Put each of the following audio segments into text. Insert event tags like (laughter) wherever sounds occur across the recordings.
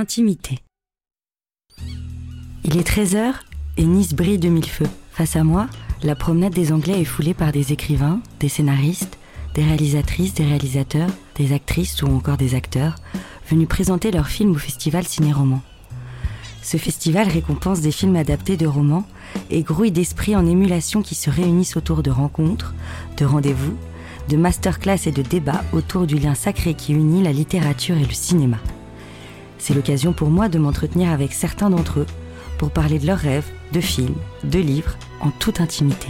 intimité. Il est 13h et Nice brille de mille feux. Face à moi, la promenade des Anglais est foulée par des écrivains, des scénaristes, des réalisatrices, des réalisateurs, des actrices ou encore des acteurs venus présenter leurs films au festival Ciné-Roman. Ce festival récompense des films adaptés de romans et grouille d'esprits en émulation qui se réunissent autour de rencontres, de rendez-vous, de masterclass et de débats autour du lien sacré qui unit la littérature et le cinéma. C'est l'occasion pour moi de m'entretenir avec certains d'entre eux pour parler de leurs rêves, de films, de livres, en toute intimité.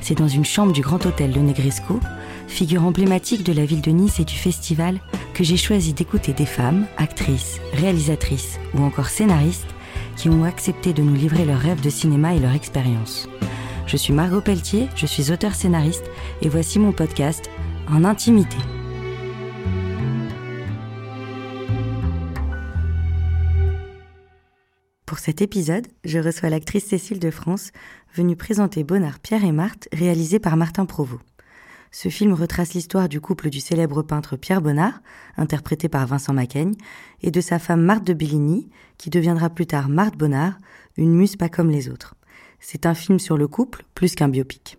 C'est dans une chambre du Grand Hôtel Le Negresco, figure emblématique de la ville de Nice et du festival, que j'ai choisi d'écouter des femmes, actrices, réalisatrices ou encore scénaristes qui ont accepté de nous livrer leurs rêves de cinéma et leur expérience. Je suis Margot Pelletier, je suis auteur-scénariste et voici mon podcast En intimité. Cet épisode, je reçois l'actrice Cécile de France, venue présenter Bonnard Pierre et Marthe, réalisé par Martin Provost. Ce film retrace l'histoire du couple du célèbre peintre Pierre Bonnard, interprété par Vincent Macaigne, et de sa femme Marthe de Billigny, qui deviendra plus tard Marthe Bonnard, une muse pas comme les autres. C'est un film sur le couple plus qu'un biopic.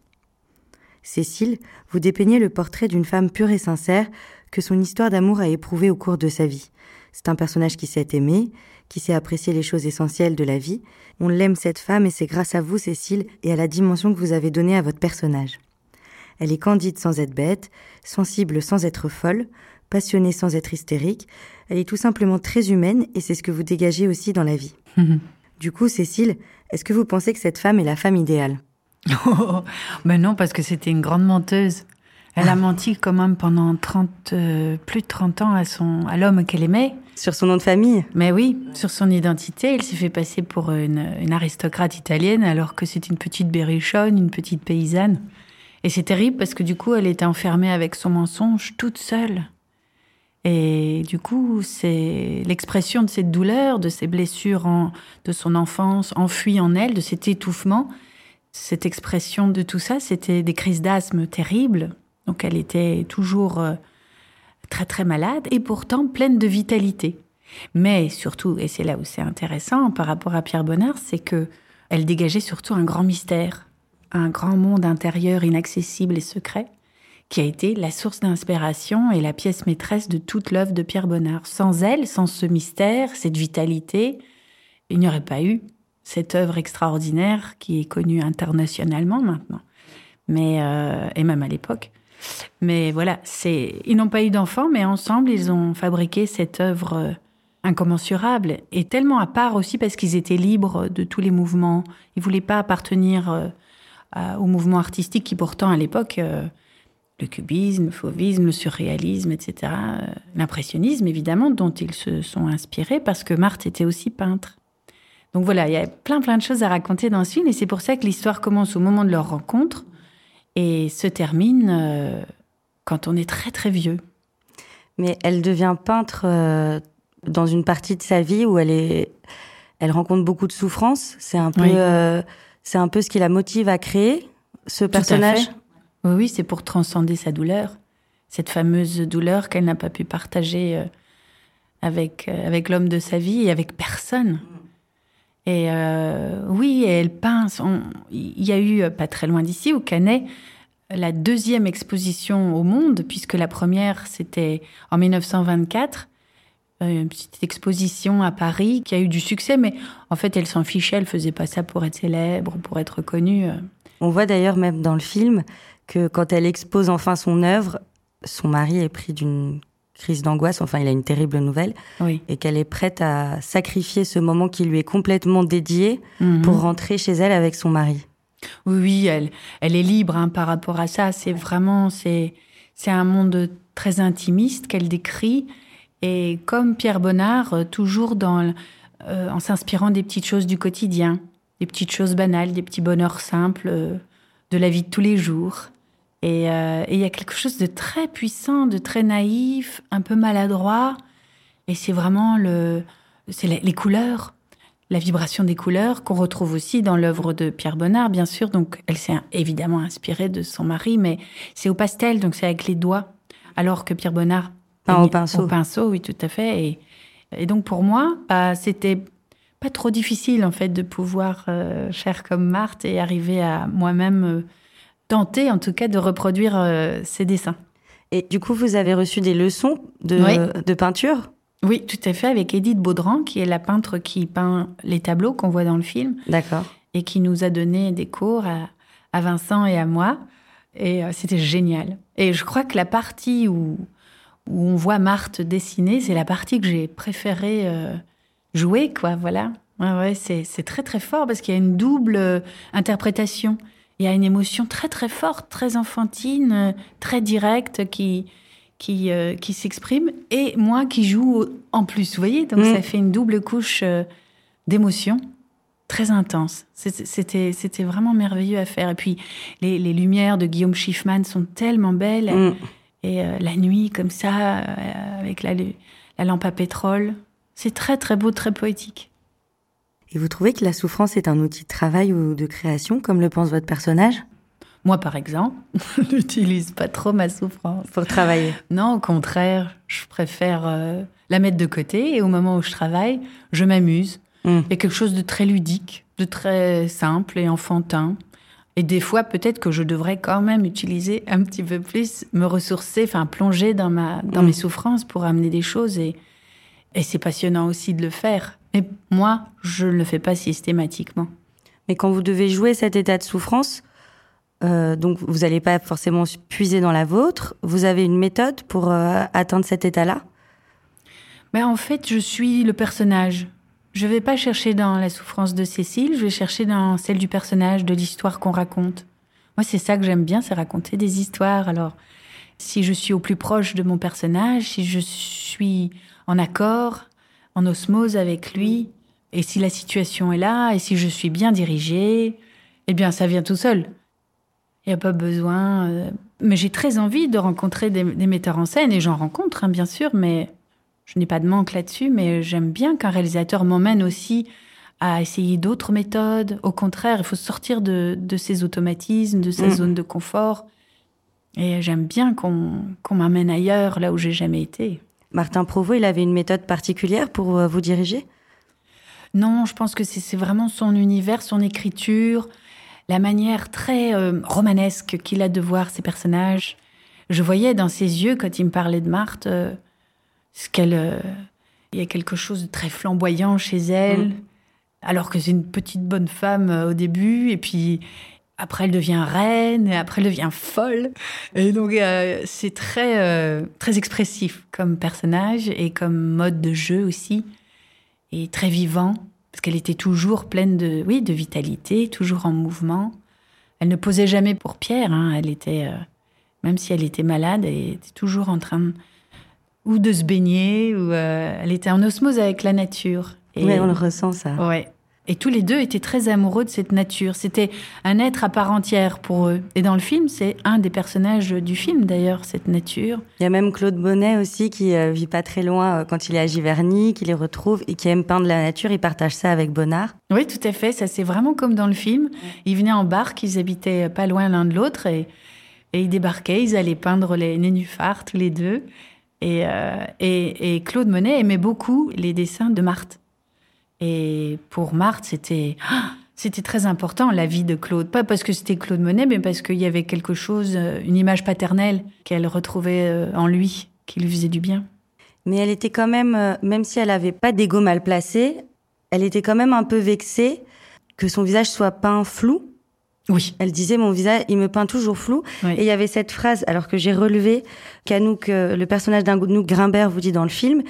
Cécile, vous dépeignez le portrait d'une femme pure et sincère que son histoire d'amour a éprouvé au cours de sa vie. C'est un personnage qui s'est aimé, qui sait apprécier les choses essentielles de la vie. On l'aime cette femme et c'est grâce à vous, Cécile, et à la dimension que vous avez donnée à votre personnage. Elle est candide sans être bête, sensible sans être folle, passionnée sans être hystérique. Elle est tout simplement très humaine et c'est ce que vous dégagez aussi dans la vie. (laughs) du coup, Cécile, est-ce que vous pensez que cette femme est la femme idéale? Oh, (laughs) ben non, parce que c'était une grande menteuse. Elle a menti quand même pendant 30, euh, plus de 30 ans à, son, à l'homme qu'elle aimait. Sur son nom de famille Mais oui, sur son identité, elle s'est fait passer pour une, aristocrate italienne alors que c'est une petite berrichonne, une petite paysanne. Et c'est terrible parce que du coup, elle était enfermée avec son mensonge toute seule. Et du coup, c'est l'expression de cette douleur, de ces blessures de son enfance enfuies en elle, de cet étouffement. Cette expression de tout ça, c'était des crises d'asthme terribles, donc elle était toujours euh, très très malade et pourtant pleine de vitalité. Mais surtout, et c'est là où c'est intéressant par rapport à Pierre Bonnard, c'est que elle dégageait surtout un grand mystère, un grand monde intérieur inaccessible et secret, qui a été la source d'inspiration et la pièce maîtresse de toute l'œuvre de Pierre Bonnard. Sans elle, sans ce mystère, cette vitalité, il n'y aurait pas eu cette œuvre extraordinaire qui est connue internationalement maintenant, mais euh, et même à l'époque. Mais voilà, ils n'ont pas eu d'enfants, mais ensemble ils ont fabriqué cette œuvre euh, incommensurable et tellement à part aussi parce qu'ils étaient libres de tous les mouvements. Ils voulaient pas appartenir euh, au mouvement artistique qui pourtant à l'époque euh, le cubisme, le fauvisme, le surréalisme, etc. L'impressionnisme, évidemment, dont ils se sont inspirés, parce que Marthe était aussi peintre. Donc voilà, il y a plein plein de choses à raconter dans ce film, et c'est pour ça que l'histoire commence au moment de leur rencontre, et se termine euh, quand on est très très vieux. Mais elle devient peintre euh, dans une partie de sa vie où elle est, elle rencontre beaucoup de souffrances. C'est un peu, Oui. euh, c'est un peu ce qui la motive à créer ce personnage. Oui, oui, c'est pour transcender sa douleur, cette fameuse douleur qu'elle n'a pas pu partager avec, avec l'homme de sa vie et avec personne. Et euh, oui, elle son- Il y a eu, euh, pas très loin d'ici, au Canet, la deuxième exposition au monde, puisque la première, c'était en 1924. euh, Une petite exposition à Paris qui a eu du succès, mais en fait, elle s'en fichait. Elle faisait pas ça pour être célèbre, pour être connue. On voit d'ailleurs même dans le film que quand elle expose enfin son œuvre, son mari est pris d'une crise d'angoisse. Enfin, il a une terrible nouvelle Oui. et qu'elle est prête à sacrifier ce moment qui lui est complètement dédié Mhm. pour rentrer chez elle avec son mari. Oui, oui, elle, elle est libre hein, par rapport à ça. C'est vraiment, c'est, c'est un monde très intimiste qu'elle décrit. Et comme Pierre Bonnard, euh, toujours dans, euh, en s'inspirant des petites choses du quotidien, des petites choses banales, des petits bonheurs simples euh, de la vie de tous les jours. Et euh, et il y a quelque chose de très puissant, de très naïf, un peu maladroit. Et c'est vraiment le, c'est les, les couleurs, la vibration des couleurs qu'on retrouve aussi dans l'œuvre de Pierre Bonnard, bien sûr. Donc, elle s'est évidemment inspirée de son mari, mais c'est au pastel, donc c'est avec les doigts. Alors que Pierre Bonnard Peint peignait au pinceau. Au pinceau, oui, tout à fait. Et Et donc pour moi, bah, c'était pas trop difficile en fait de pouvoir euh, faire comme Marthe et arriver à moi-même euh, tenter en tout cas de reproduire euh, ces dessins. Et du coup, vous avez reçu des leçons de, de peinture? Oui, tout à fait, avec Edith Baudran, qui est la peintre qui peint les tableaux qu'on voit dans le film. D'accord. Et qui nous a donné des cours à, à Vincent et à moi. Et c'était génial. Et je crois que la partie où, où on voit Marthe dessiner, c'est la partie que j'ai préférée jouer, quoi, voilà. Ouais, ouais, c'est très très fort parce qu'il y a une double euh, interprétation. Il y a une émotion très très forte, très enfantine, euh, très directe qui qui, euh, qui s'exprime et moi qui joue en plus, vous voyez? Donc ça mm. fait une double couche d'émotion très intense. C'était c'était vraiment merveilleux à faire. Et puis les, les lumières de Guillaume Schiffman sont tellement belles mm. et la nuit comme ça avec la, la lampe à pétrole. C'est très très beau, très poétique. Et vous trouvez que la souffrance est un outil de travail ou de création, comme le pense votre personnage? Moi, par exemple, (laughs) je n'utilise pas trop ma souffrance. Pour travailler Non, au contraire, je préfère euh, la mettre de côté et au moment où je travaille, je m'amuse. Hmm. Il y a quelque chose de très ludique, de très simple et enfantin. Et des fois, peut-être que je devrais quand même utiliser un petit peu plus, me ressourcer, enfin plonger dans, ma, dans hmm. mes souffrances pour amener des choses et, et c'est passionnant aussi de le faire. Mais moi, je ne le fais pas systématiquement. Mais quand vous devez jouer cet état de souffrance, euh, donc vous n'allez pas forcément puiser dans la vôtre, vous avez une méthode pour euh, atteindre cet état-là? Ben, En fait, je suis le personnage. Je ne vais pas chercher dans la souffrance de Cécile, je vais chercher dans celle du personnage, de l'histoire qu'on raconte. Moi, c'est ça que j'aime bien, c'est raconter des histoires. Alors, si je suis au plus proche de mon personnage, si je suis en accord, en osmose avec lui. Et si la situation est là, et si je suis bien dirigée, eh bien, ça vient tout seul. Il n'y a pas besoin. Euh, mais j'ai très envie de rencontrer des, metteurs en scène, et j'en rencontre, hein, bien sûr, mais je n'ai pas de manque là-dessus. Mais j'aime bien qu'un réalisateur m'emmène aussi à essayer d'autres méthodes. Au contraire, il faut sortir de, ses automatismes, de sa mm. zone de confort. Et j'aime bien qu'on m'amène ailleurs, là où j'ai jamais été. Martin Provost, il avait une méthode particulière pour euh, vous diriger? Non, je pense que c'est vraiment son univers, son écriture, la manière très euh, romanesque qu'il a de voir ses personnages. Je voyais dans ses yeux, quand il me parlait de Marthe, euh, ce qu'elle. il y a quelque chose de très flamboyant chez elle, mm. alors que c'est une petite bonne femme au début, et puis après, elle devient reine, et après, elle devient folle. Et donc, euh, c'est très, euh, très expressif comme personnage et comme mode de jeu aussi. Et très vivant, parce qu'elle était toujours pleine de, oui, de vitalité, toujours en mouvement. Elle ne posait jamais pour Pierre. Hein. Elle était, euh, même si elle était malade, elle était toujours en train ou de se baigner, ou elle était en osmose avec la nature. Et, oui, on le ressent ça. Ouais. Et tous les deux étaient très amoureux de cette nature. C'était un être à part entière pour eux. Et dans le film, c'est un des personnages du film d'ailleurs, cette nature. Il y a même Claude Bonnet aussi qui euh, vit pas très loin euh, quand il est à Giverny, qui les retrouve et qui aime peindre la nature. Il partage ça avec Bonnard. Oui, tout à fait. Ça, c'est vraiment comme dans le film. Ils venaient en barque, ils habitaient pas loin l'un de l'autre et, et ils débarquaient, ils allaient peindre les nénuphars tous les deux. Et, euh, et, et Claude Monet aimait beaucoup les dessins de Marthe. Et pour Marthe, c'était c'était très important la vie de Claude, pas parce que c'était Claude Monet, mais parce qu'il y avait quelque chose, euh, une image paternelle qu'elle retrouvait euh, en lui, qui lui faisait du bien. Mais elle était quand même, euh, même si elle n'avait pas d'ego mal placé, elle était quand même un peu vexée que son visage soit peint flou. Oui. Elle disait mon visage, il me peint toujours flou. Et il y avait cette phrase, alors que j'ai relevé, qu'Anouk, le personnage d'Anouk Grimbert vous dit dans le film,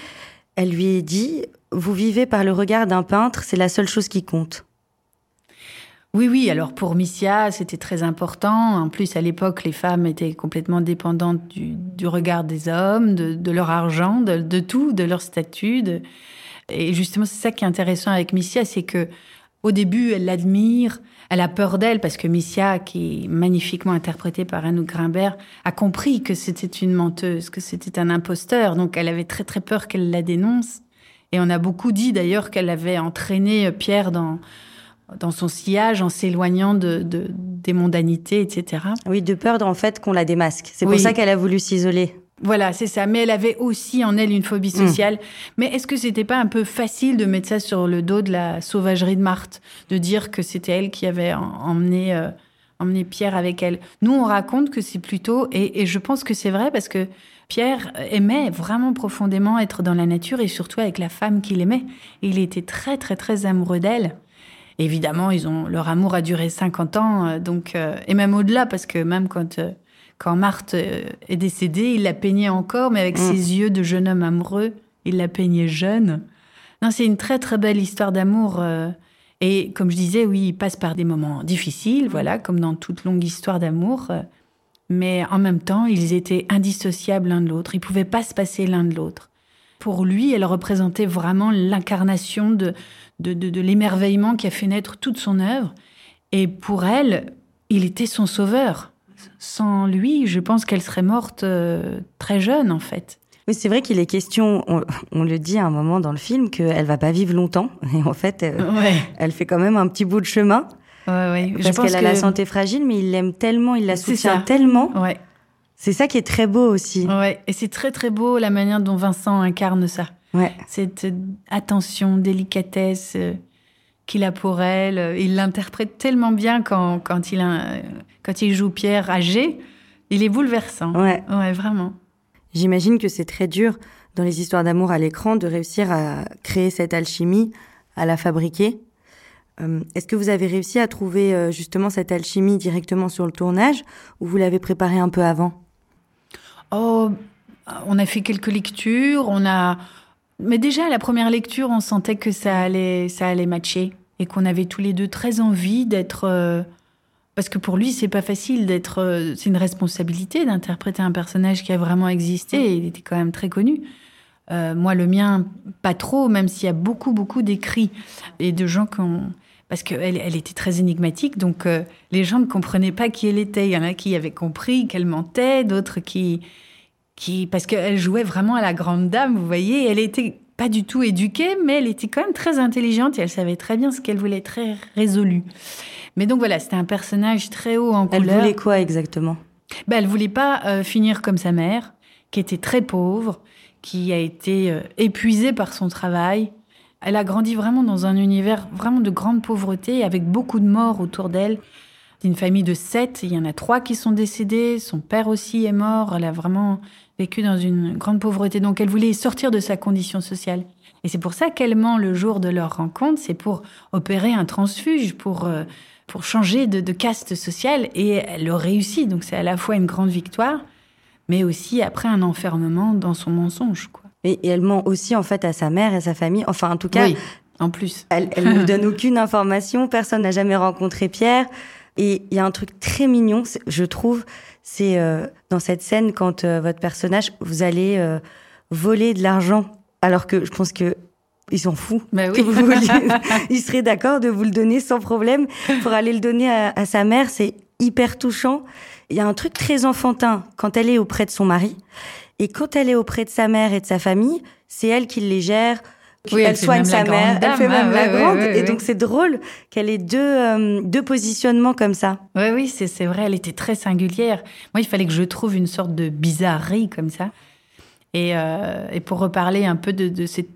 elle lui dit vous vivez par le regard d'un peintre, c'est la seule chose qui compte. Oui, oui, alors pour Missia, c'était très important. En plus, à l'époque, les femmes étaient complètement dépendantes du, regard des hommes, de, leur argent, de, tout, de leur statut. Et justement, c'est ça qui est intéressant avec Missia, c'est que au début, elle l'admire, elle a peur d'elle parce que Missia, qui est magnifiquement interprétée par Anouk Grimbert, a compris que c'était une menteuse, que c'était un imposteur. Donc, elle avait très très peur qu'elle la dénonce. Et on a beaucoup dit d'ailleurs qu'elle avait entraîné Pierre dans, dans son sillage en s'éloignant de, des mondanités, etc. Oui, de peur en fait qu'on la démasque. C'est pour ça qu'elle a voulu s'isoler. Voilà, c'est ça. Mais elle avait aussi en elle une phobie Mm. sociale. Mais est-ce que c'était pas un peu facile de mettre ça sur le dos de la sauvagerie de Marthe, de dire que c'était elle qui avait en- emmené, euh, emmené Pierre avec elle? Nous, on raconte que c'est plutôt, et, et je pense que c'est vrai parce que Pierre aimait vraiment profondément être dans la nature et surtout avec la femme qu'il aimait. Il était très, très, très amoureux d'elle. Évidemment, ils ont, leur amour a duré 50 ans, euh, donc, euh, et même au-delà, parce que même quand, euh, quand Marthe est décédée, il la peignait encore, mais avec Mm. ses yeux de jeune homme amoureux, il la peignait jeune. Non, c'est une très très belle histoire d'amour. euh, et comme je disais, oui, il passe par des moments difficiles, voilà, comme dans toute longue histoire d'amour. Mais en même temps, ils étaient indissociables l'un de l'autre. Ils pouvaient pas se passer l'un de l'autre. Pour lui, elle représentait vraiment l'incarnation de, de, de, de l'émerveillement qui a fait naître toute son œuvre. Et pour elle, il était son sauveur. Sans lui, je pense qu'elle serait morte euh, très jeune, en fait. Oui, c'est vrai qu'il est question, on, on le dit à un moment dans le film, qu'elle va pas vivre longtemps. Et en fait, euh, Ouais, elle fait quand même un petit bout de chemin. Ouais, ouais. Je Parce pense qu'elle a que... la santé fragile, mais il l'aime tellement, il la soutient tellement. Ouais, C'est ça qui est très beau aussi. ouais. Et c'est très très beau la manière dont Vincent incarne ça. Ouais. cette euh, attention, délicatesse euh, qu'il a pour elle. Euh, Il l'interprète tellement bien quand, quand, il a- quand il joue Pierre âgé. Il est bouleversant. Ouais. Ouais, vraiment. J'imagine que c'est très dur dans les histoires d'amour à l'écran de réussir à créer cette alchimie, à la fabriquer. Euh, Est-ce que vous avez réussi à trouver euh, justement cette alchimie directement sur le tournage ou vous l'avez préparée un peu avant? Oh, on a fait quelques lectures, on a. Mais déjà, à la première lecture, on sentait que ça allait, ça allait matcher et qu'on avait tous les deux très envie d'être. euh, Parce que pour lui, c'est pas facile d'être. C'est une responsabilité d'interpréter un personnage qui a vraiment existé. Et il était quand même très connu. Moi, le mien, pas trop, même s'il y a beaucoup, beaucoup d'écrits et de gens qui ont. Parce qu'elle elle était très énigmatique, donc euh, les gens ne comprenaient pas qui elle était. Il y en a qui avaient compris qu'elle mentait, d'autres qui, qui, parce qu'elle jouait vraiment à la grande dame, vous voyez. Elle était pas du tout éduquée, mais elle était quand même très intelligente et elle savait très bien ce qu'elle voulait, très résolue. Mais donc voilà, c'était un personnage très haut en Elle couleur. voulait quoi exactement? Ben, elle voulait pas euh, finir comme sa mère, qui était très pauvre, qui a été euh, épuisée par son travail. Elle a grandi vraiment dans un univers vraiment de grande pauvreté, avec beaucoup de morts autour d'elle. D'une famille de sept, il y en a trois qui sont décédés. Son père aussi est mort. Elle a vraiment vécu dans une grande pauvreté. Donc, elle voulait sortir de sa condition sociale. Et c'est pour ça qu'elle ment le jour de leur rencontre. C'est pour opérer un transfuge, pour, euh, pour changer de, caste sociale. Et elle le réussit. Donc, c'est à la fois une grande victoire, mais aussi après un enfermement dans son mensonge. Quoi. Et, et elle ment aussi en fait à sa mère et à sa famille. Enfin, en tout cas, oui, en plus. Elle, elle ne nous donne aucune information, personne n'a jamais rencontré Pierre. Et il y a un truc très mignon, je trouve, c'est euh, dans cette scène quand euh, votre personnage, vous allez euh, voler de l'argent, alors que je pense que il s'en fout. Bah que oui. vous vouliez- (laughs) il serait d'accord de vous le donner sans problème pour aller le donner à, à sa mère. C'est hyper touchant. Il y a un truc très enfantin quand elle est auprès de son mari. Et quand elle est auprès de sa mère et de sa famille, c'est elle qui les gère. Oui, elle soigne sa mère, elle fait même ah, la ouais, grande. ouais, ouais, et donc c'est drôle qu'elle ait deux, euh, deux positionnements comme ça. Oui, oui, c'est c'est vrai, elle était très singulière. Moi, il fallait que je trouve une sorte de bizarrerie comme ça. Et, euh, et pour reparler un peu de, de cette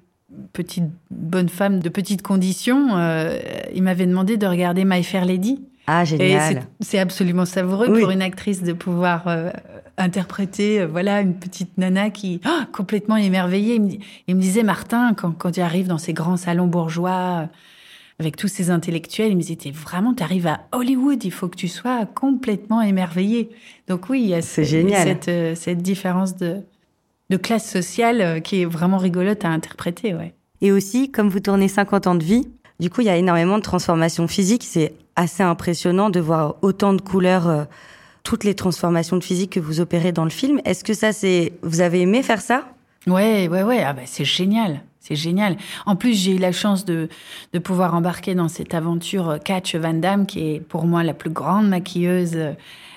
petite bonne femme de petites conditions, euh, il m'avait demandé de regarder My Fair Lady. Ah, génial. c'est- absolument savoureux Oui. pour une actrice de pouvoir euh, interpréter euh, voilà une petite nana qui ah, complètement émerveillée. Il me, dit- il me disait Martin quand quand il arrive dans ces grands salons bourgeois euh, avec tous ces intellectuels, il me disait vraiment t'arrives à Hollywood, il faut que tu sois complètement émerveillé. Donc oui, il y a C'est ce- génial. cette cette différence de de classe sociale qui est vraiment rigolote à interpréter, ouais. Et aussi, comme vous tournez 50 ans de vie, du coup, il y a énormément de transformations physiques. C'est assez impressionnant de voir autant de couleurs, euh, toutes les transformations de physique que vous opérez dans le film. Est-ce que ça, c'est, vous avez aimé faire ça? Ouais, ouais, ouais. Ah bah, c'est génial. C'est génial. En plus, j'ai eu la chance de, de pouvoir embarquer dans cette aventure euh, Catch Van Damme, qui est pour moi la plus grande maquilleuse. Euh,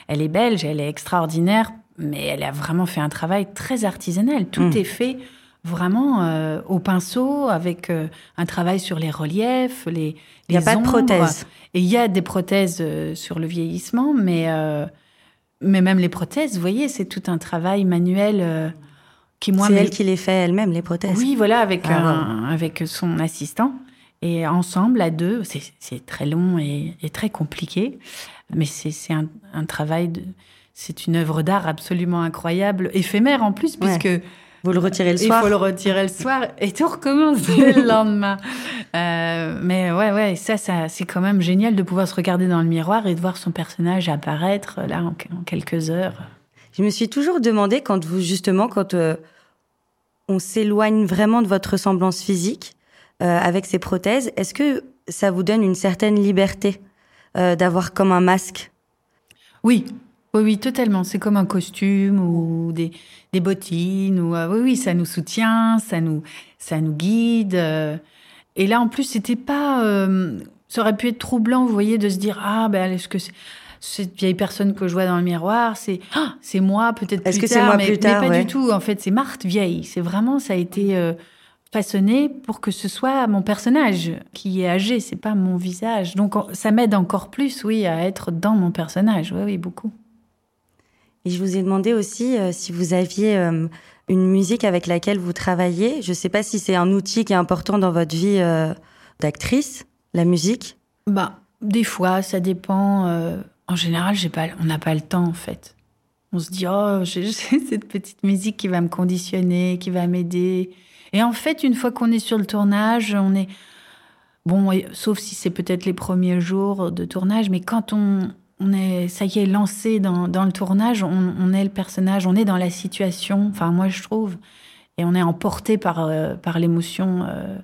Elle est belge, elle est extraordinaire, mais elle a vraiment fait un travail très artisanal. Tout Mm. est fait vraiment euh, au pinceau, avec euh, un travail sur les reliefs, les, Il n'y a pas de ombres. prothèse. Et il y a des prothèses euh, sur le vieillissement, mais, Mais même les prothèses, vous voyez, c'est tout un travail manuel qui moi. C'est elle qui les fait elle-même les prothèses. Oui, voilà, avec ah, avec son assistant et ensemble à deux, c'est très long et, très compliqué, mais c'est un, un, travail c'est une œuvre d'art absolument incroyable, éphémère en plus, puisque vous le retirez le soir. Il faut le retirer le soir et tout recommence le (laughs) lendemain. Euh, mais ouais, ouais, ça, ça c'est quand même génial de pouvoir se regarder dans le miroir et de voir son personnage apparaître là en, quelques heures. Je me suis toujours demandé quand vous justement quand euh, on s'éloigne vraiment de votre ressemblance physique euh, avec ces prothèses, est-ce que ça vous donne une certaine liberté d'avoir comme un masque? Oui, oui, oui, totalement. C'est comme un costume ou des, des bottines. Ou, euh, oui, oui, ça nous soutient, ça nous, ça nous guide. Euh. et là, en plus, c'était pas. Euh, ça aurait pu être troublant, vous voyez, de se dire Ah, ben, est-ce que cette vieille personne que je vois dans le miroir, c'est ah, c'est moi, peut-être plus Est-ce que c'est moi mais, plus tard mais pas du tout. En fait, c'est Marthe vieille. C'est vraiment, ça a été. façonné pour que ce soit mon personnage qui est âgé, c'est pas mon visage. Donc ça m'aide encore plus, oui, à être dans mon personnage. Oui, oui, beaucoup. Et je vous ai demandé aussi euh, si vous aviez euh, une musique avec laquelle vous travaillez. Je ne sais pas si c'est un outil qui est important dans votre vie euh, d'actrice, la musique. Bah, des fois, ça dépend. en général, j'ai pas, on n'a pas le temps en fait. On se dit oh, (laughs) j'ai cette petite musique qui va me conditionner, qui va m'aider. Et en fait, une fois qu'on est sur le tournage, on est bon, sauf si c'est peut-être les premiers jours de tournage, mais quand on on est, ça y est, lancé dans, le tournage, on, est le personnage, on est dans la situation, enfin moi je trouve, et on est emporté par, euh, par l'émotion euh,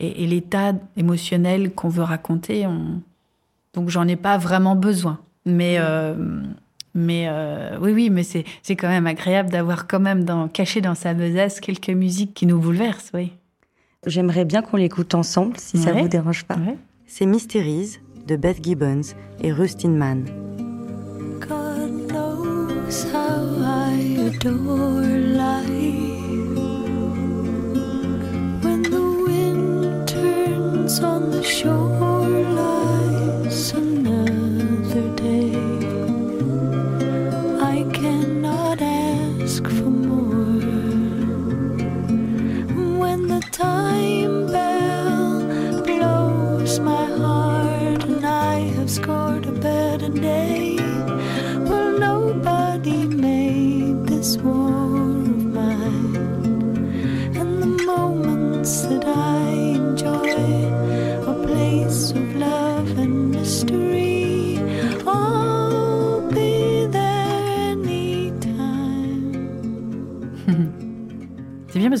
et, l'état émotionnel qu'on veut raconter. Donc j'en ai pas vraiment besoin. Mais, euh, mais oui, oui, mais c'est, quand même agréable d'avoir quand même dans, caché dans sa besace quelques musiques qui nous bouleversent, oui. J'aimerais bien qu'on l'écoute ensemble, si ça vous dérange pas. C'est Mysteries de Beth Gibbons et Rustin Mann. God knows how I adore life. When the wind turns on the shore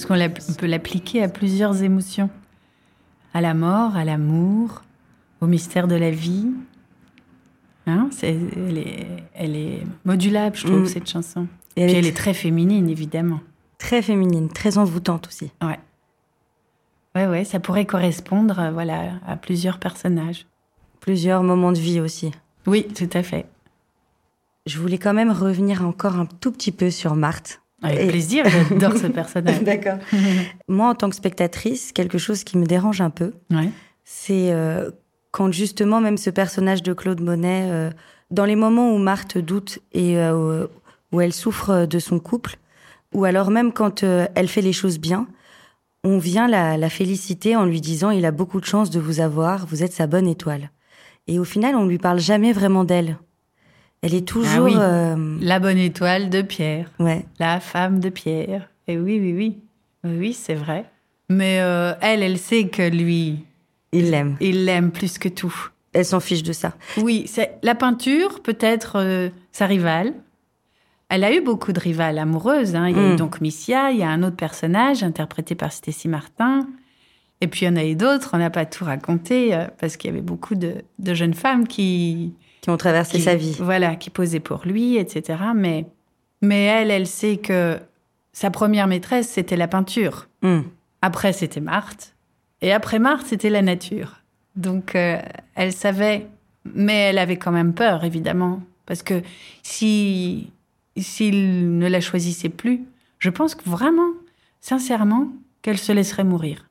parce qu'on peut l'appliquer à plusieurs émotions. À la mort, à l'amour, au mystère de la vie, Hein elle, est, elle, est, modulable, je trouve, mm. cette chanson. Et elle, Puis elle est très féminine, évidemment. Très féminine, très envoûtante aussi. Ouais. Ouais, ouais, ça pourrait correspondre euh, voilà, à plusieurs personnages. Plusieurs moments de vie aussi. Oui, tout à fait. Je voulais quand même revenir encore un tout petit peu sur Marthe. Avec plaisir, j'adore ce (laughs) personnage. D'accord. (laughs) Moi, en tant que spectatrice, quelque chose qui me dérange un peu, ouais. c'est euh, quand justement même ce personnage de Claude Monet, euh, dans les moments où Marthe doute et euh, où elle souffre de son couple, ou alors même quand elle fait les choses bien, on vient la, la, féliciter en lui disant il a beaucoup de chance de vous avoir, vous êtes sa bonne étoile. Et au final, on lui parle jamais vraiment d'elle. Elle est toujours ah la bonne étoile de Pierre. Ouais. La femme de Pierre. Et oui, oui, oui, oui, c'est vrai. Mais elle, elle sait que lui, il l'aime. Il l'aime plus que tout. Elle s'en fiche de ça. Oui, c'est la peinture, peut-être euh, sa rivale. Elle a eu beaucoup de rivales amoureuses. Hein. Il y a eu mm. donc Missia, il y a un autre personnage interprété par Stécie Martin. Et puis il y en a eu d'autres, on n'a pas tout raconté, euh, parce qu'il y avait beaucoup de, jeunes femmes qui... Qui ont traversé sa vie. Voilà, qui posaient pour lui, etc. Mais, mais elle, elle sait que sa première maîtresse, c'était la peinture. Mm. Après, c'était Marthe. Et après Marthe, c'était la nature. Donc, euh, elle savait, mais elle avait quand même peur, évidemment. Parce que si s'il ne la choisissait plus, je pense que vraiment, sincèrement, qu'elle se laisserait mourir.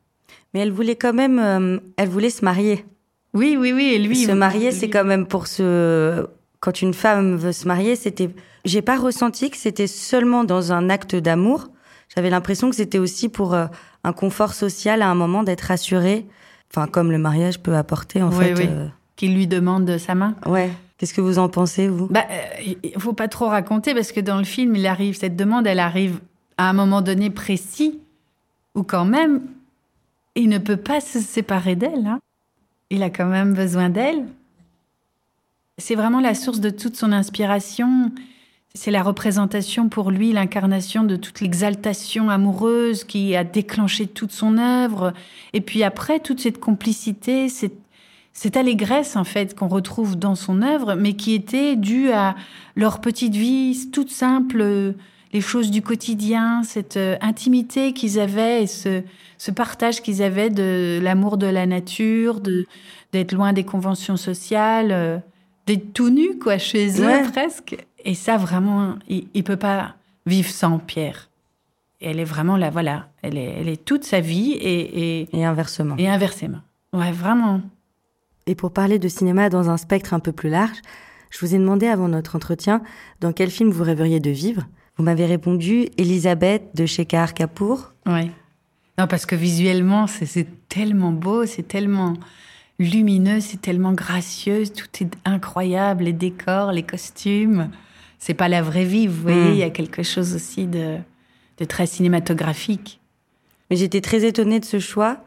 Mais elle voulait quand même, euh, elle voulait se marier. Oui, oui, oui. Et lui, se marier, c'est quand même pour se quand une femme veut se marier, c'était, j'ai pas ressenti que c'était seulement dans un acte d'amour. J'avais l'impression que c'était aussi pour euh, un confort social à un moment d'être rassurée. Enfin, comme le mariage peut apporter, en Oui, fait. oui. euh, Qu'il lui demande sa main. Ouais. Qu'est-ce que vous en pensez, vous? Bah, euh, il faut pas trop raconter parce que dans le film, il arrive, cette demande, elle arrive à un moment donné précis où quand même, il ne peut pas se séparer d'elle. hein. Il a quand même besoin d'elle. C'est vraiment la source de toute son inspiration. C'est la représentation pour lui, l'incarnation de toute l'exaltation amoureuse qui a déclenché toute son œuvre. Et puis après, toute cette complicité, cette allégresse en fait qu'on retrouve dans son œuvre, mais qui était due à leur petite vie toute simple, les choses du quotidien, cette euh, intimité qu'ils avaient et ce, ce partage qu'ils avaient de l'amour de la nature, de d'être loin des conventions sociales, euh, d'être tout nu quoi chez eux Ouais. presque. Et ça vraiment, il, il peut pas vivre sans Pierre. Elle est vraiment là, voilà, elle est, elle est toute sa vie et, et, Et inversement. et inversement. Ouais, vraiment. Et pour parler de cinéma dans un spectre un peu plus large, je vous ai demandé avant notre entretien dans quel film vous rêveriez de vivre. Vous m'avez répondu Elisabeth de Shekhar Kapoor. Ouais. Non, parce que visuellement, c'est- tellement beau, c'est tellement lumineux, c'est tellement gracieux, tout est incroyable, les décors, les costumes. C'est pas la vraie vie, vous voyez, Mm. il y a quelque chose aussi de, de très cinématographique. Mais j'étais très étonnée de ce choix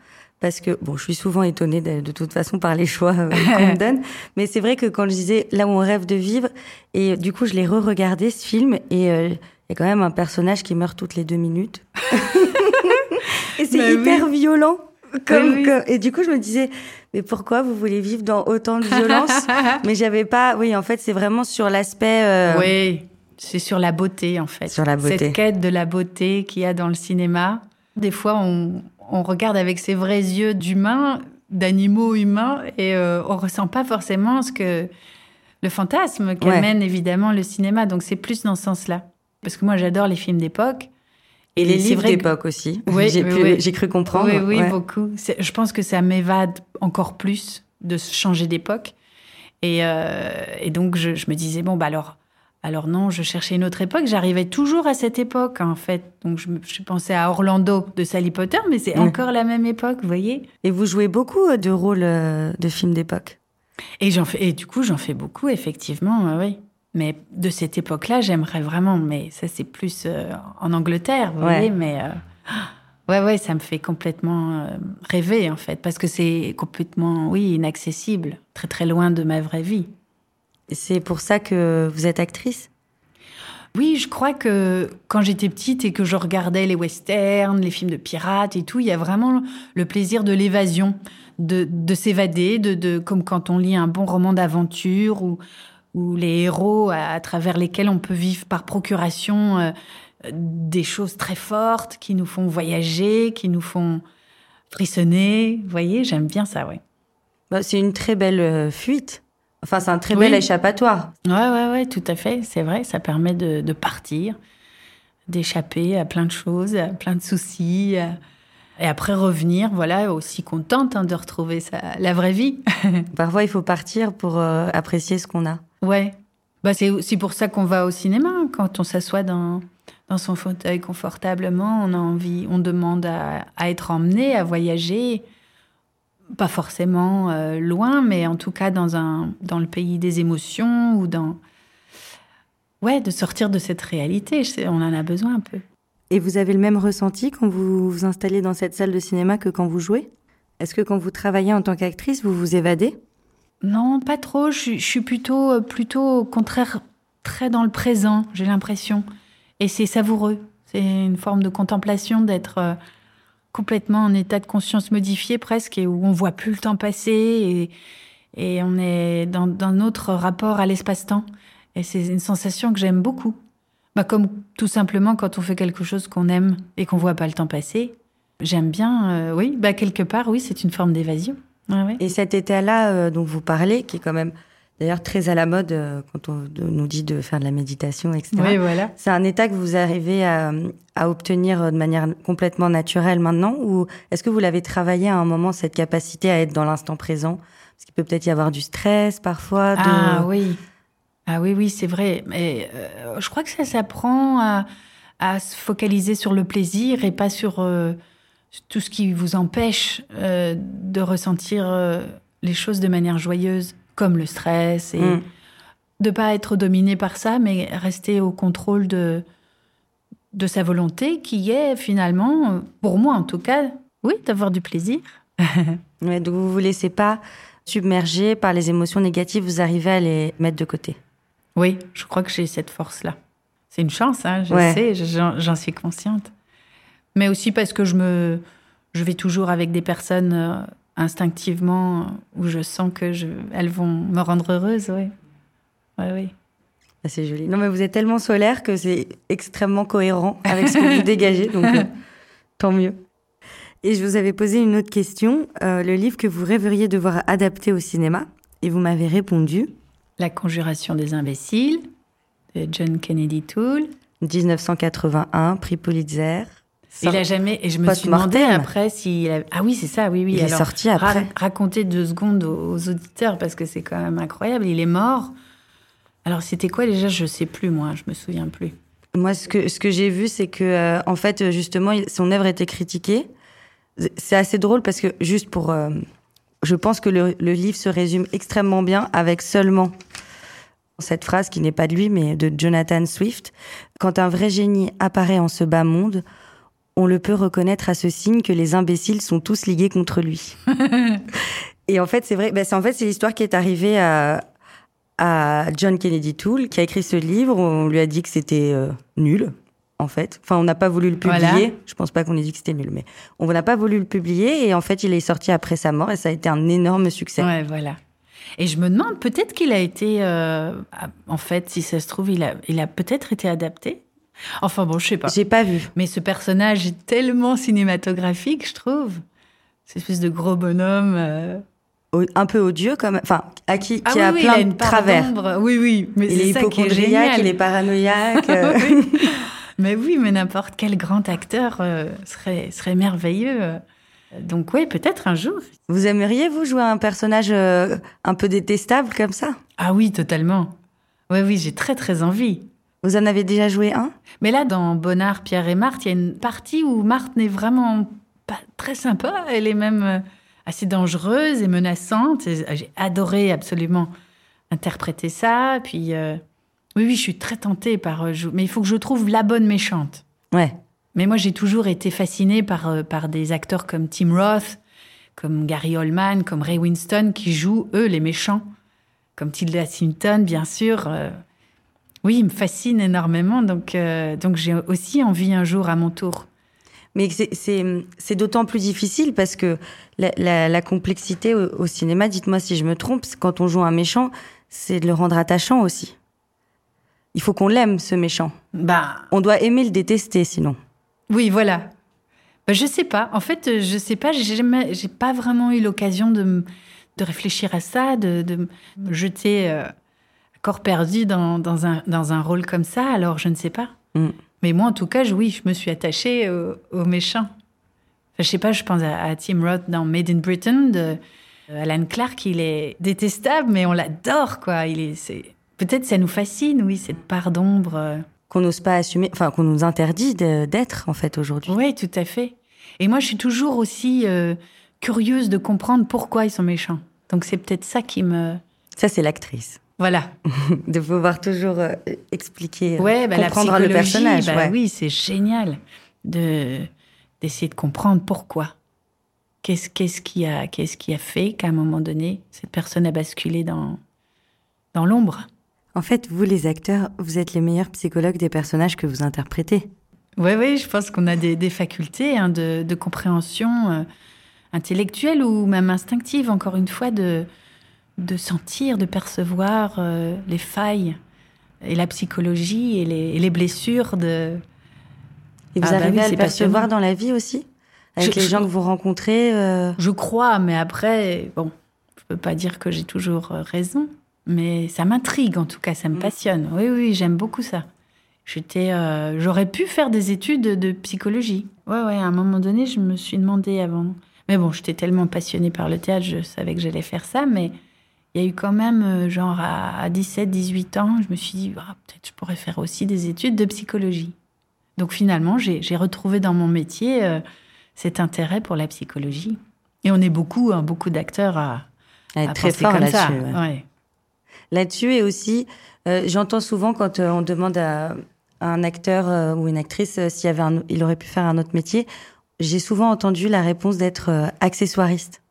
parce que, bon, je suis souvent étonnée de, de toute façon par les (laughs) choix euh, qu'on me donne. (laughs) Mais c'est vrai que quand je disais là où on rêve de vivre, et du coup, je l'ai re-regardé ce film et euh, y a quand même un personnage qui meurt toutes les deux minutes. (laughs) et c'est Bah oui. hyper violent. Comme, oui. comme- et du coup, je me disais, mais pourquoi vous voulez vivre dans autant de violence (laughs) Mais j'avais pas. Oui, en fait, c'est vraiment sur l'aspect. euh, Oui, c'est sur la beauté en fait. Sur la beauté. Cette quête de la beauté qu'il y a dans le cinéma. Des fois, on, on regarde avec ses vrais yeux d'humain, d'animaux humains, et euh, on ressent pas forcément ce que le fantasme qu'amène évidemment le cinéma. Donc c'est plus dans ce sens-là. Parce que moi, j'adore les films d'époque. Et les livres que- d'époque aussi. (laughs) Oui, j'ai oui, oui. cru comprendre. Oui, oui, Ouais. beaucoup. Je pense que ça m'évade encore plus de se changer d'époque. Et, euh, et donc, je, je me disais, bon, bah alors, alors non, je cherchais une autre époque. J'arrivais toujours à cette époque, en fait. Donc, je, pensais à Orlando de Sally Potter, mais c'est encore la même époque, vous voyez. Et vous jouez beaucoup euh, de rôles euh, de films d'époque? Et, j'en fais, et du coup, j'en fais beaucoup, effectivement, oui. Mais de cette époque-là, j'aimerais vraiment. Mais ça, c'est plus euh, en Angleterre, vous Ouais. voyez. Mais euh, (gasps) ouais, ouais, ça me fait complètement euh, rêver, en fait. Parce que c'est complètement, oui, inaccessible. Très, très loin de ma vraie vie. C'est pour ça que vous êtes actrice? Oui, je crois que quand j'étais petite et que je regardais les westerns, les films de pirates et tout, il y a vraiment le plaisir de l'évasion, de, de s'évader, de, de, comme quand on lit un bon roman d'aventure ou, ou les héros à, à travers lesquels on peut vivre par procuration euh, des choses très fortes qui nous font voyager, qui nous font frissonner. Vous voyez, j'aime bien ça, ouais. Bah, C'est une très belle euh, fuite. Enfin, c'est un très Oui. bel échappatoire. Ouais, ouais, ouais, tout à fait. C'est vrai, ça permet de, de partir, d'échapper à plein de choses, à plein de soucis. à- Et après revenir, voilà, aussi contente hein, de retrouver sa, la vraie vie. (laughs) Parfois, il faut partir pour euh, apprécier ce qu'on a. ouais. Bah, c'est aussi pour ça qu'on va au cinéma. Quand on s'assoit dans, dans son fauteuil confortablement, on a envie, on demande à, à être emmené, à voyager. Pas forcément euh, loin, mais en tout cas dans, un, dans le pays des émotions ou dans. Ouais, de sortir de cette réalité. On en a besoin un peu. Et vous avez le même ressenti quand vous vous installez dans cette salle de cinéma que quand vous jouez? Est-ce que quand vous travaillez en tant qu'actrice, vous vous évadez? Non, pas trop. Je, suis- plutôt, euh, plutôt au contraire très dans le présent, j'ai l'impression. Et c'est savoureux. C'est une forme de contemplation d'être euh, complètement en état de conscience modifié presque et où on voit plus le temps passer et, on est dans, dans notre rapport à l'espace-temps. Et c'est une sensation que j'aime beaucoup. Bah, comme tout simplement quand on fait quelque chose qu'on aime et qu'on voit pas le temps passer. J'aime bien, euh, oui, bah, quelque part, oui, c'est une forme d'évasion. Ouais. Et cet état-là euh, dont vous parlez, qui est quand même d'ailleurs très à la mode euh, quand on de- nous dit de faire de la méditation, etc. Oui, voilà. C'est un état que vous arrivez à, à obtenir euh, de manière complètement naturelle maintenant Ou est-ce que vous l'avez travaillé à un moment, cette capacité à être dans l'instant présent? Parce qu'il peut peut-être y avoir du stress parfois. De... Ah oui. Ah oui, oui, c'est vrai. Mais euh, je crois que ça s'apprend à, à, se focaliser sur le plaisir et pas sur tout ce qui vous empêche euh, de ressentir euh, les choses de manière joyeuse, comme le stress et Mm. de pas être dominé par ça, mais rester au contrôle de de sa volonté, qui est finalement, pour moi en tout cas, oui, d'avoir du plaisir. (laughs) Ouais, donc vous vous laissez pas submerger par les émotions négatives, vous arrivez à les mettre de côté. Oui, je crois que j'ai cette force-là. C'est une chance, hein, je Ouais. sais, je- j'en j'en suis consciente. Mais aussi parce que je me, je vais toujours avec des personnes euh, instinctivement euh, où je sens que je, elles vont me rendre heureuse, oui. Oui, oui. Ah, C'est joli. Non, mais vous êtes tellement solaire que c'est extrêmement cohérent avec ce que vous (laughs) dégagez, donc euh, (laughs) tant mieux. Et je vous avais posé une autre question, euh, le livre que vous rêveriez de voir adapté au cinéma, et vous m'avez répondu La conjuration des imbéciles de John Kennedy Toole. 1981, prix Pulitzer. Il a jamais et je me suis demandé après s'il a... ah oui c'est ça oui oui Il est sorti après. ra- racontez deux secondes aux, aux auditeurs parce que c'est quand même incroyable il est mort alors c'était quoi déjà je sais plus moi je me souviens plus Moi, ce que, ce que j'ai vu, c'est que, euh, en fait, justement, il- son œuvre était critiquée. C'est assez drôle parce que, juste pour. euh, je pense que le, le livre se résume extrêmement bien avec seulement cette phrase qui n'est pas de lui, mais de Jonathan Swift. Quand un vrai génie apparaît en ce bas monde, on le peut reconnaître à ce signe que les imbéciles sont tous ligués contre lui. (laughs) Et en fait, c'est vrai, ben, c'est en fait, c'est l'histoire qui est arrivée à, à John Kennedy Toole, qui a écrit ce livre. On lui a dit que c'était euh, nul, en fait. Enfin, on n'a pas voulu le publier. Voilà. Je pense pas qu'on ait dit que c'était nul, mais on n'a pas voulu le publier. Et en fait, il est sorti après sa mort et ça a été un énorme succès. ouais voilà et je me demande peut-être qu'il a été euh, en fait si ça se trouve il a il a peut-être été adapté enfin bon je sais pas J'ai pas vu. mais ce personnage est tellement cinématographique je trouve cette espèce de gros bonhomme euh, Un peu odieux, comme, enfin, à qui, Ah qui oui, a oui, plein il a de une part travers. Oui, oui, mais Il est c'est ça qui est il est paranoïaque. euh. (laughs) Oui. (laughs) Mais oui, mais n'importe quel grand acteur euh, serait, serait merveilleux. Donc oui, peut-être un jour. Vous aimeriez, vous, jouer un personnage un peu détestable comme ça? Ah oui, totalement. Oui, oui, j'ai très très envie. Vous en avez déjà joué un? Mais là, dans Bonnard, Pierre et Marthe, il y a une partie où Marthe n'est vraiment pas très sympa. Elle est même euh, assez dangereuse et menaçante. Et J'ai adoré absolument interpréter ça. Puis euh, oui, oui, je suis très tentée par. euh, Mais il faut que je trouve la bonne méchante. Ouais. Mais moi, j'ai toujours été fascinée par, euh, par des acteurs comme Tim Roth, comme Gary Oldman, comme Ray Winston, qui jouent, eux, les méchants. Comme Tilda Swinton, bien sûr. Oui, ils me fascinent énormément. Donc, euh, donc j'ai aussi envie un jour à mon tour. Mais c'est- d'autant plus difficile parce que la, la- la complexité au, au cinéma, dites-moi si je me trompe, quand on joue un méchant, c'est de le rendre attachant aussi. Il faut qu'on l'aime, ce méchant. Bah, On doit aimer le détester, sinon. oui, voilà. Bah, je sais pas. En fait, euh, je sais pas. J'ai pas vraiment eu l'occasion de, de réfléchir à ça, de, de me jeter euh, corps perdu dans, dans, un, dans un rôle comme ça. Alors, je ne sais pas. Mm. Mais moi, en tout cas, je- oui, je me suis attachée au, au méchant. Enfin, je sais pas, je pense à, à Tim Roth dans Made in Britain de euh, Alan Clark. Il est détestable, mais on l'adore, quoi. Il est, c'est... Peut-être ça nous fascine, oui, cette part d'ombre. euh. Qu'on n'ose pas assumer, enfin, qu'on nous interdit d'être, en fait, aujourd'hui. Oui, tout à fait. Et moi, je suis toujours aussi euh, curieuse de comprendre pourquoi ils sont méchants. Donc c'est peut-être ça qui me... Ça, c'est l'actrice. Voilà. (laughs) de pouvoir toujours euh, expliquer, euh, Ouais, bah, la comprendre le personnage. bah ouais. oui, c'est génial de d'essayer de comprendre pourquoi. Qu'est-ce qu'est-ce qui a qu'est-ce qui a fait qu'à un moment donné cette personne a basculé dans dans l'ombre? En fait, vous, les acteurs, vous êtes les meilleurs psychologues des personnages que vous interprétez. Oui, oui, je pense qu'on a des, des facultés hein, de, de compréhension euh, intellectuelle ou même instinctive, encore une fois, de, de sentir, de percevoir euh, les failles et la psychologie et les, et les blessures de... Et vous Ah bah arrivez oui, à le percevoir dans la vie aussi? Avec Je- les je- gens que vous rencontrez euh, Je crois, mais après, bon, je peux pas dire que j'ai toujours euh, raison, mais ça m'intrigue en tout cas, ça me Mm. passionne. Oui, oui, j'aime beaucoup ça. J'étais, euh, j'aurais pu faire des études de psychologie. Ouais, ouais. À un moment donné, je me suis demandé avant. Mais bon, j'étais tellement passionnée par le théâtre, je savais que j'allais faire ça. Mais il y a eu quand même, euh, genre à 17, 18 ans, je me suis dit, ah, peut-être je pourrais faire aussi des études de psychologie. Donc finalement, j'ai retrouvé dans mon métier euh, cet intérêt pour la psychologie. Et on est beaucoup, hein, beaucoup d'acteurs à, être très fort là-dessus. Là-dessus et aussi, euh, j'entends souvent quand on demande à, un acteur ou une actrice s'il avait il aurait pu faire un autre métier, j'ai souvent entendu la réponse d'être accessoiriste.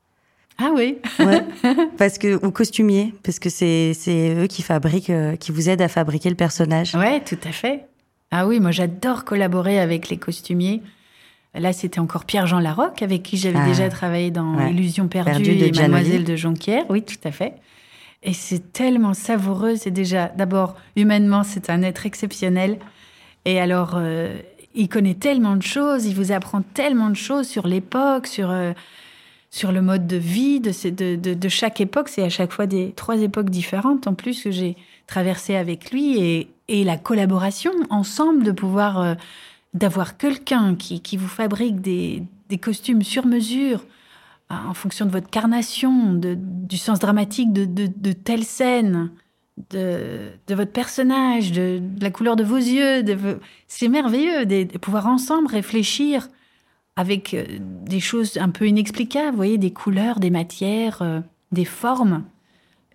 Ah oui. (laughs) parce que ou costumier, parce que c'est c'est eux qui fabriquent, euh, qui vous aident à fabriquer le personnage. Ouais, tout à fait. Ah oui, moi j'adore collaborer avec les costumiers. Là, c'était encore Pierre-Jean Larocque, avec qui j'avais ah. déjà travaillé dans Illusion perdue, et Mademoiselle de Jonquière. Oui, tout à fait. Et c'est tellement savoureux. C'est déjà, d'abord, humainement, c'est un être exceptionnel. Et alors, euh, il connaît tellement de choses, il vous apprend tellement de choses sur l'époque, sur euh, sur le mode de vie de, de, de, chaque époque. C'est à chaque fois des trois époques différentes en plus que j'ai traversé avec lui et, et, la collaboration ensemble de pouvoir euh, d'avoir quelqu'un qui, qui, vous fabrique des, des, costumes sur mesure euh, en fonction de votre carnation, de, du sens dramatique de, de telle scène, de, de, votre personnage, de, la couleur de vos yeux. C'est merveilleux de, pouvoir ensemble réfléchir avec euh, des choses un peu inexplicables, vous voyez, des couleurs, des matières, euh, des formes.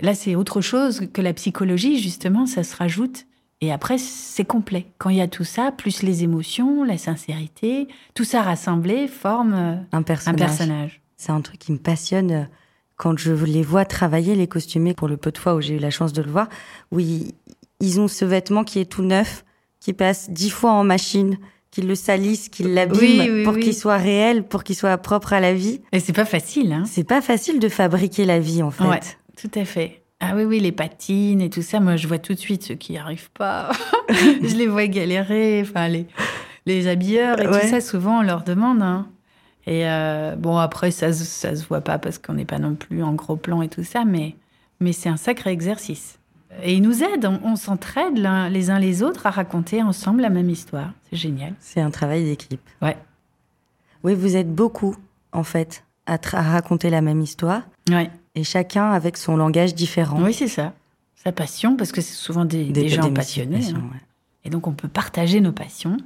Là, c'est autre chose que la psychologie, justement, ça se rajoute. Et après, c'est complet. Quand il y a tout ça, plus les émotions, la sincérité, tout ça rassemblé forme euh, un personnage. C'est un truc qui me passionne quand je les vois travailler, les costumés, pour le peu de fois où j'ai eu la chance de le voir, Oui, ils ont ce vêtement qui est tout neuf, qui passe dix fois en machine, qu'il le salisse, qu'il l'abîme pour qu'il soit réel, pour qu'il soit propre à la vie. Et c'est pas facile, hein C'est pas facile de fabriquer la vie, en fait. Ouais, tout à fait. Ah oui, oui, les patines et tout ça, moi je vois tout de suite ceux qui n'y arrivent pas. (laughs) je les vois galérer, enfin les, les habilleurs et tout ça, souvent on leur demande. Hein. Et euh, bon, après, ça, ça se voit pas parce qu'on n'est pas non plus en gros plan et tout ça, mais, mais c'est un sacré exercice. Et ils nous aident, on, s'entraide les uns les autres à raconter ensemble la même histoire. C'est génial. C'est un travail d'équipe. Ouais. Oui, vous êtes beaucoup, en fait, à, raconter la même histoire. Ouais. Et chacun avec son langage différent. Oui, c'est ça. Sa passion, parce que c'est souvent des, gens passionnés. Hein. Et donc, on peut partager nos passions.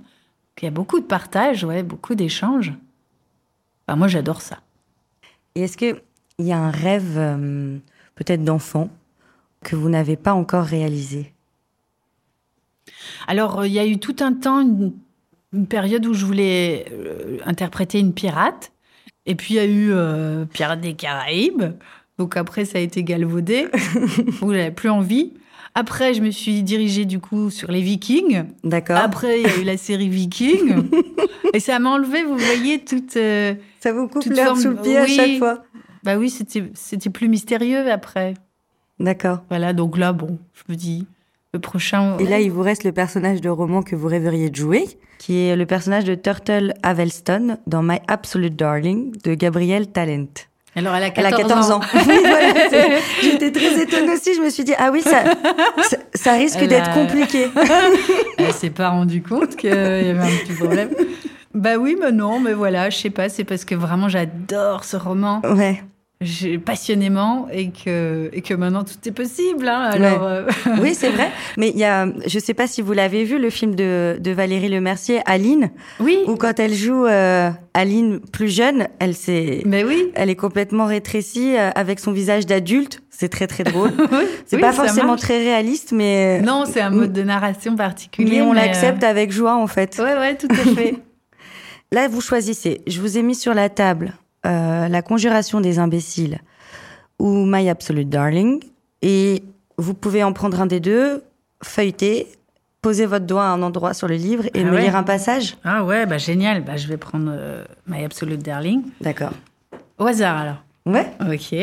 Il y a beaucoup de partage, ouais, beaucoup d'échanges. moi, j'adore ça. Et est-ce qu'il y a un rêve, euh, peut-être d'enfant, que vous n'avez pas encore réalisé Alors, euh, il y a eu tout un temps, une, période où je voulais euh, interpréter une pirate. Et puis, il y a eu euh, Pirate des Caraïbes. Donc, après, ça a été galvaudé. (laughs) Vous n'avez plus envie. Après, je me suis dirigée du coup sur les Vikings. D'accord. Après, il y a eu la série Vikings. (laughs) et ça m'a enlevé, vous voyez, toute. ça vous coupe l'air sous le pied à chaque fois. Bah oui, c'était plus mystérieux après. D'accord. Voilà, donc là, bon, je me dis, le prochain. Et là, il vous reste le personnage de roman que vous rêveriez de jouer, qui est le personnage de Turtle Avelston dans My Absolute Darling de Gabrielle Talent. Alors, elle a 14, ans. (laughs) J'étais très étonnée aussi. Je me suis dit, ah oui, ça, ça, risque d'être compliqué. (laughs) elle s'est pas rendue compte qu'il y avait un petit problème. Bah oui, mais non, mais voilà, je sais pas, c'est parce que vraiment j'adore ce roman. Ouais passionnément et que, et que maintenant tout est possible. Hein, alors, euh, (laughs) oui, c'est vrai. (laughs) Mais il y a, je sais pas si vous l'avez vu, le film de, de Valérie Lemercier, Aline. Oui. Où quand elle joue euh, Aline plus jeune, elle s'est, mais oui. elle est complètement rétrécie euh, avec son visage d'adulte. C'est très très drôle. (laughs) c'est pas forcément très réaliste, mais non, c'est un mode de narration particulier. Mais on l'accepte avec joie en fait. Ouais, ouais, tout à fait. Là, vous choisissez. Je vous ai mis sur la table euh, La Conjuration des imbéciles ou My Absolute Darling. Et vous pouvez en prendre un des deux, feuilleter, poser votre doigt à un endroit sur le livre et ah me lire un passage. Ah ouais, bah génial. Bah, je vais prendre euh, My Absolute Darling. D'accord. Au hasard alors. Ouais. Ok.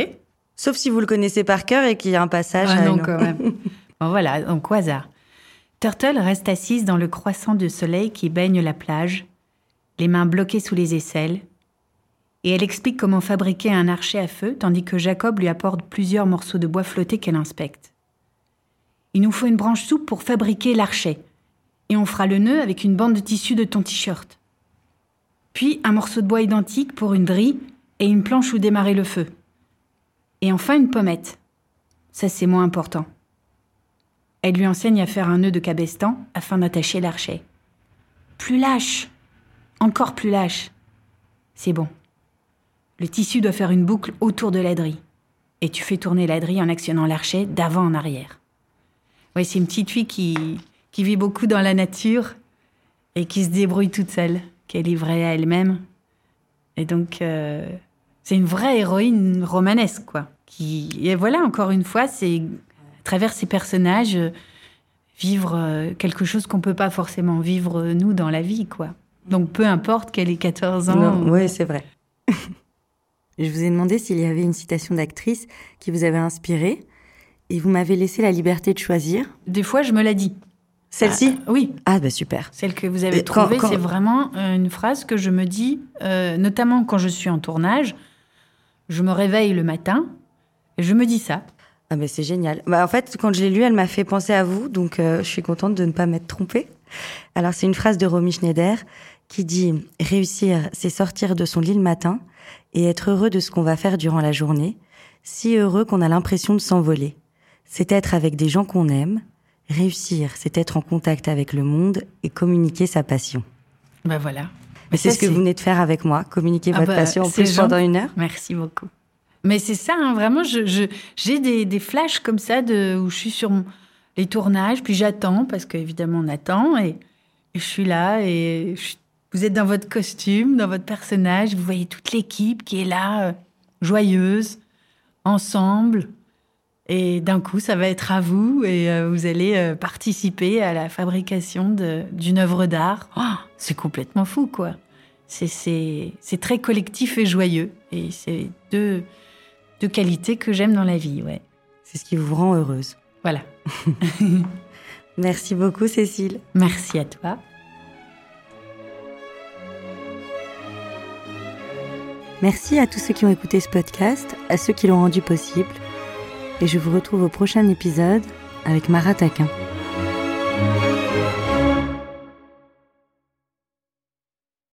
Sauf si vous le connaissez par cœur et qu'il y a un passage. Ah non, quand même. (laughs) bon voilà, donc au hasard. Turtle reste assise dans le croissant de soleil qui baigne la plage, les mains bloquées sous les aisselles, et elle explique comment fabriquer un archer à feu tandis que Jacob lui apporte plusieurs morceaux de bois flottés qu'elle inspecte. Il nous faut une branche souple pour fabriquer l'archet, et on fera le nœud avec une bande de tissu de ton t-shirt. Puis un morceau de bois identique pour une drille et une planche où démarrer le feu. Et enfin une pommette. ça c'est moins important. Elle lui enseigne à faire un nœud de cabestan afin d'attacher l'archet. Plus lâche, encore plus lâche. C'est bon. Le tissu doit faire une boucle autour de la drille. Et tu fais tourner la drille en actionnant l'archet d'avant en arrière. Oui, c'est une petite fille qui, qui vit beaucoup dans la nature et qui se débrouille toute seule, qui est livrée à elle-même. Et donc, euh, c'est une vraie héroïne romanesque, quoi. Qui, et voilà, encore une fois, c'est à travers ces personnages euh, vivre euh, quelque chose qu'on peut pas forcément vivre nous dans la vie, quoi. Donc, peu importe qu'elle ait 14 ans. Oui, c'est vrai. (laughs) Je vous ai demandé s'il y avait une citation d'actrice qui vous avait inspiré et vous m'avez laissé la liberté de choisir. Des fois, je me la dis. Celle-ci ah, Oui. Ah, bah super. Celle que vous avez trouvée, c'est vraiment euh, une phrase que je me dis, euh, notamment quand je suis en tournage. Je me réveille le matin et je me dis ça. Ah, mais c'est génial. Bah, en fait, quand je l'ai lue, elle m'a fait penser à vous, donc euh, je suis contente de ne pas m'être trompée. Alors, c'est une phrase de Romy Schneider qui dit Réussir, c'est sortir de son lit le matin et être heureux de ce qu'on va faire durant la journée, si heureux qu'on a l'impression de s'envoler c'est être avec des gens qu'on aime. Réussir, c'est être en contact avec le monde et communiquer sa passion. Ben voilà. Mais c'est ce que vous venez de faire avec moi, communiquer ah votre bah, passion en plus pendant une heure. Merci beaucoup. Mais c'est ça, hein, vraiment, j'ai je, j'ai des, des, flashs comme ça de, où je suis sur les tournages, puis j'attends, parce qu'évidemment on attend, et, je suis là, et vous êtes dans votre costume, dans votre personnage, vous voyez toute l'équipe qui est là, euh, joyeuse, ensemble, et d'un coup, ça va être à vous et euh, vous allez euh, participer à la fabrication d'une œuvre d'art. Oh, c'est complètement fou, quoi. C'est très collectif et joyeux. Et c'est deux, deux qualités que j'aime dans la vie, ouais. C'est ce qui vous rend heureuse. Voilà. (laughs) Merci beaucoup, Cécile. Merci à toi. Merci à tous ceux qui ont écouté ce podcast, à ceux qui l'ont rendu possible et je vous retrouve au prochain épisode avec Mara Taquin.